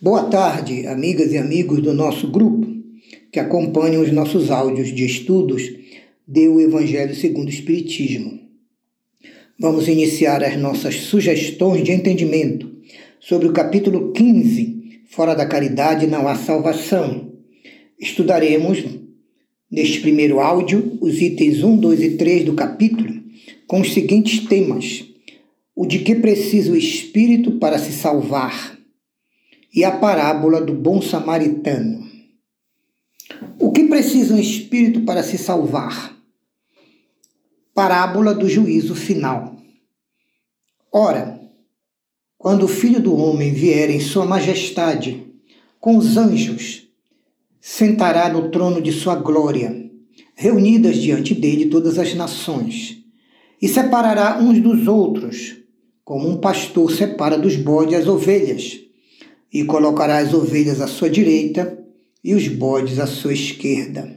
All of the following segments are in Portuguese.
Boa tarde, amigas e amigos do nosso grupo que acompanham os nossos áudios de estudos do Evangelho segundo o Espiritismo. Vamos iniciar as nossas sugestões de entendimento sobre o capítulo 15, Fora da Caridade não há salvação. Estudaremos, neste primeiro áudio, os itens 1, 2 e 3 do capítulo, com os seguintes temas: o de que precisa o espírito para se salvar e a parábola do bom samaritano. O que precisa um espírito para se salvar? Parábola do juízo final. Ora, quando o Filho do Homem vier em Sua Majestade, com os anjos, sentará no trono de Sua glória, reunidas diante dele todas as nações, e separará uns dos outros, como um pastor separa dos bodes as ovelhas, e colocará as ovelhas à sua direita e os bodes à sua esquerda.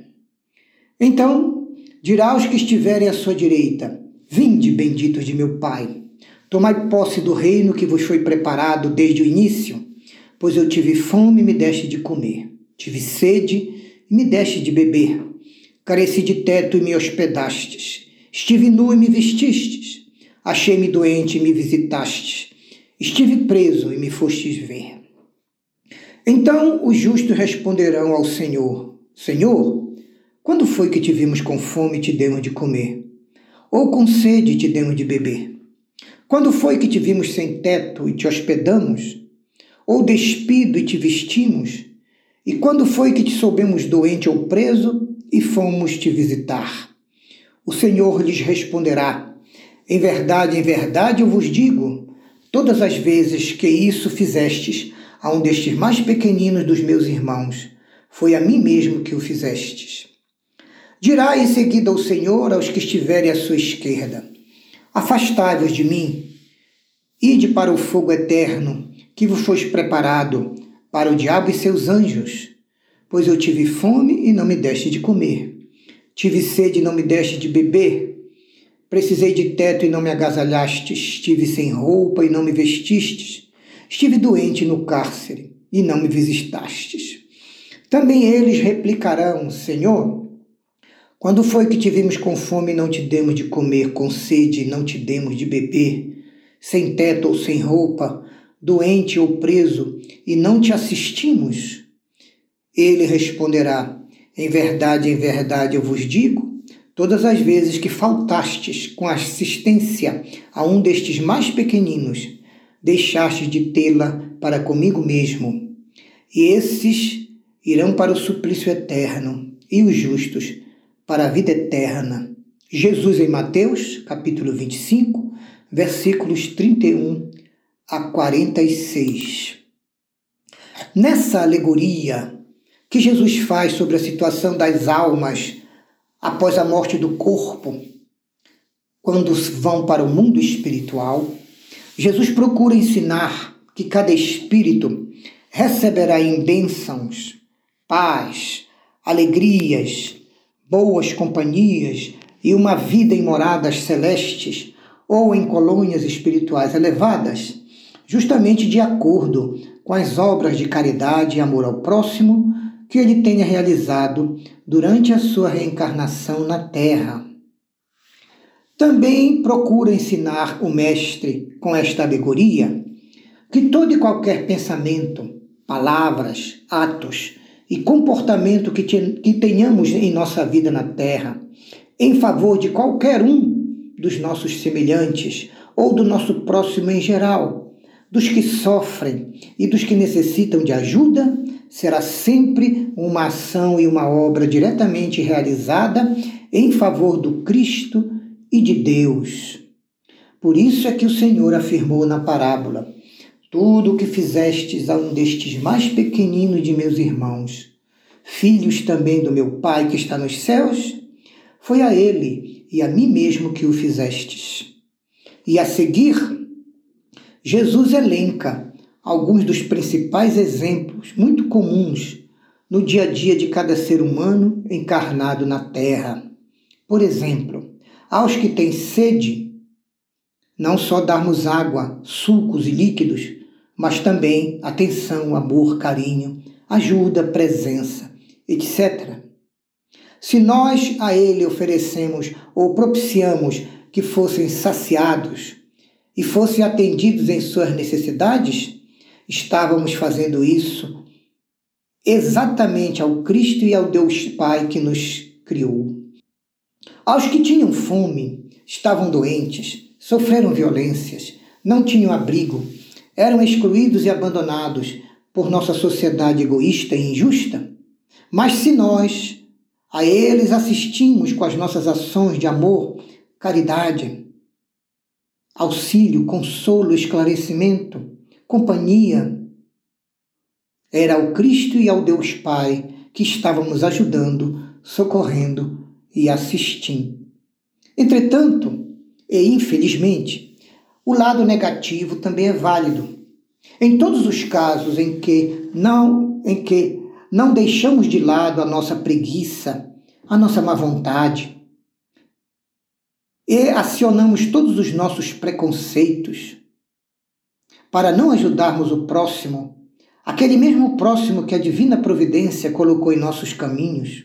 Então dirá aos que estiverem à sua direita: Vinde, benditos de meu Pai, tomai posse do reino que vos foi preparado desde o início, pois eu tive fome e me deste de comer, tive sede e me deste de beber, careci de teto e me hospedastes, estive nu e me vestistes Achei-me doente e me visitastes. Estive preso e me fostes ver. Então os justos responderão ao Senhor: Senhor, quando foi que te vimos com fome e te demos de comer? Ou com sede e te demos de beber? Quando foi que te vimos sem teto e te hospedamos? Ou despido e te vestimos? E quando foi que te soubemos doente ou preso e fomos te visitar? O Senhor lhes responderá: em verdade, em verdade eu vos digo: todas as vezes que isso fizestes a um destes mais pequeninos dos meus irmãos, foi a mim mesmo que o fizestes. Dirá em seguida o Senhor aos que estiverem à sua esquerda: Afastai-vos de mim, ide para o fogo eterno que vos foi preparado para o diabo e seus anjos. Pois eu tive fome e não me deste de comer, tive sede e não me deste de beber. Precisei de teto e não me agasalhastes, estive sem roupa e não me vestistes, estive doente no cárcere e não me visitastes. Também eles replicarão: Senhor, quando foi que te vimos com fome e não te demos de comer, com sede e não te demos de beber, sem teto ou sem roupa, doente ou preso e não te assistimos? Ele responderá: Em verdade, em verdade eu vos digo Todas as vezes que faltastes com assistência a um destes mais pequeninos, deixastes de tê-la para comigo mesmo. E esses irão para o suplício eterno, e os justos para a vida eterna. Jesus em Mateus, capítulo 25, versículos 31 a 46. Nessa alegoria que Jesus faz sobre a situação das almas após a morte do corpo, quando vão para o mundo espiritual, Jesus procura ensinar que cada espírito receberá em bênçãos, paz, alegrias, boas companhias e uma vida em moradas celestes ou em colônias espirituais elevadas, justamente de acordo com as obras de caridade e amor ao próximo que ele tenha realizado durante a sua reencarnação na Terra. Também procura ensinar o Mestre com esta alegoria que todo e qualquer pensamento, palavras, atos e comportamento que, que tenhamos em nossa vida na Terra, em favor de qualquer um dos nossos semelhantes ou do nosso próximo em geral, dos que sofrem e dos que necessitam de ajuda, será sempre uma ação e uma obra diretamente realizada em favor do Cristo e de Deus. Por isso é que o Senhor afirmou na parábola: Tudo o que fizestes a um destes mais pequeninos de meus irmãos, filhos também do meu Pai que está nos céus, foi a ele e a mim mesmo que o fizestes. E a seguir, Jesus elenca alguns dos principais exemplos muito comuns no dia a dia de cada ser humano encarnado na Terra. Por exemplo, aos que têm sede, não só darmos água, sucos e líquidos, mas também atenção, amor, carinho, ajuda, presença, etc. Se nós a ele oferecemos ou propiciamos que fossem saciados e fossem atendidos em suas necessidades, estávamos fazendo isso exatamente ao Cristo e ao Deus Pai que nos criou. Aos que tinham fome, estavam doentes, sofreram violências, não tinham abrigo, eram excluídos e abandonados por nossa sociedade egoísta e injusta. Mas se nós a eles assistimos com as nossas ações de amor, caridade, auxílio, consolo, esclarecimento, companhia, era ao Cristo e ao Deus Pai que estávamos ajudando, socorrendo e assistindo. Entretanto, e infelizmente, o lado negativo também é válido. Em todos os casos em que não em que não deixamos de lado a nossa preguiça, a nossa má vontade e acionamos todos os nossos preconceitos para não ajudarmos o próximo, aquele mesmo próximo que a divina providência colocou em nossos caminhos,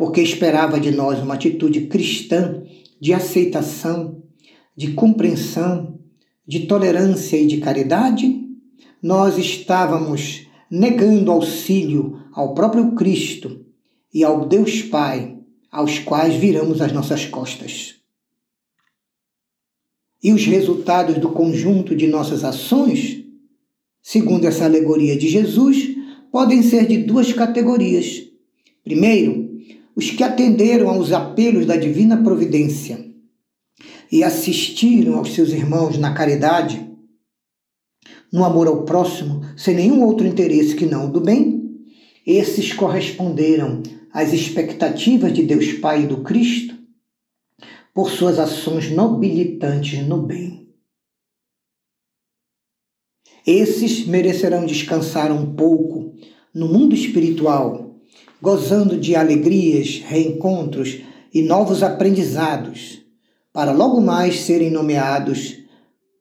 porque esperava de nós uma atitude cristã de aceitação, de compreensão, de tolerância e de caridade, nós estávamos negando auxílio ao próprio Cristo e ao Deus Pai, aos quais viramos as nossas costas. E os resultados do conjunto de nossas ações, segundo essa alegoria de Jesus, podem ser de duas categorias. Primeiro, os que atenderam aos apelos da divina providência e assistiram aos seus irmãos na caridade, no amor ao próximo, sem nenhum outro interesse que não o do bem, esses corresponderam às expectativas de Deus Pai e do Cristo por suas ações nobilitantes no bem. Esses merecerão descansar um pouco no mundo espiritual, gozando de alegrias, reencontros e novos aprendizados, para logo mais serem nomeados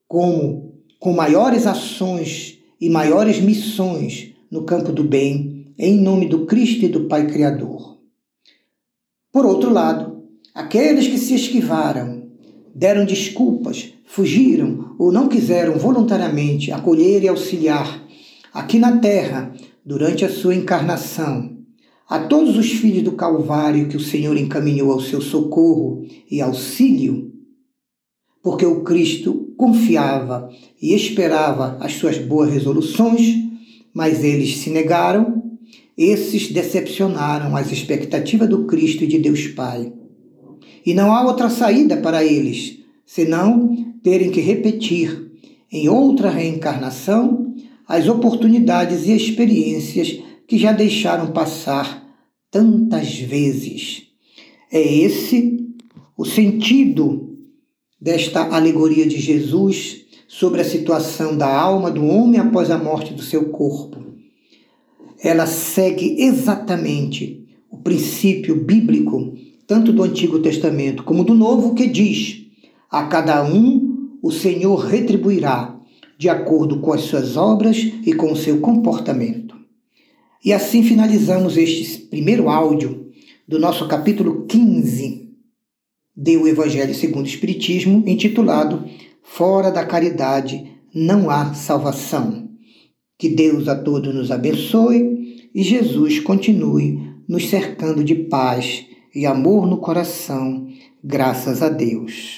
como com maiores ações e maiores missões no campo do bem, em nome do Cristo e do Pai Criador. Por outro lado, aqueles que se esquivaram, deram desculpas, fugiram ou não quiseram voluntariamente acolher e auxiliar aqui na terra durante a sua encarnação, a todos os filhos do Calvário que o Senhor encaminhou ao seu socorro e auxílio, porque o Cristo confiava e esperava as suas boas resoluções, mas eles se negaram, esses decepcionaram as expectativas do Cristo e de Deus Pai. E não há outra saída para eles, senão terem que repetir em outra reencarnação as oportunidades e experiências que já deixaram passar tantas vezes. É esse o sentido desta alegoria de Jesus sobre a situação da alma do homem após a morte do seu corpo. Ela segue exatamente o princípio bíblico, tanto do Antigo Testamento como do Novo, que diz: a cada um o Senhor retribuirá de acordo com as suas obras e com o seu comportamento. E assim finalizamos este primeiro áudio do nosso capítulo 15 deu o Evangelho segundo o Espiritismo, intitulado Fora da Caridade não há salvação. Que Deus a todos nos abençoe e Jesus continue nos cercando de paz e amor no coração, graças a Deus.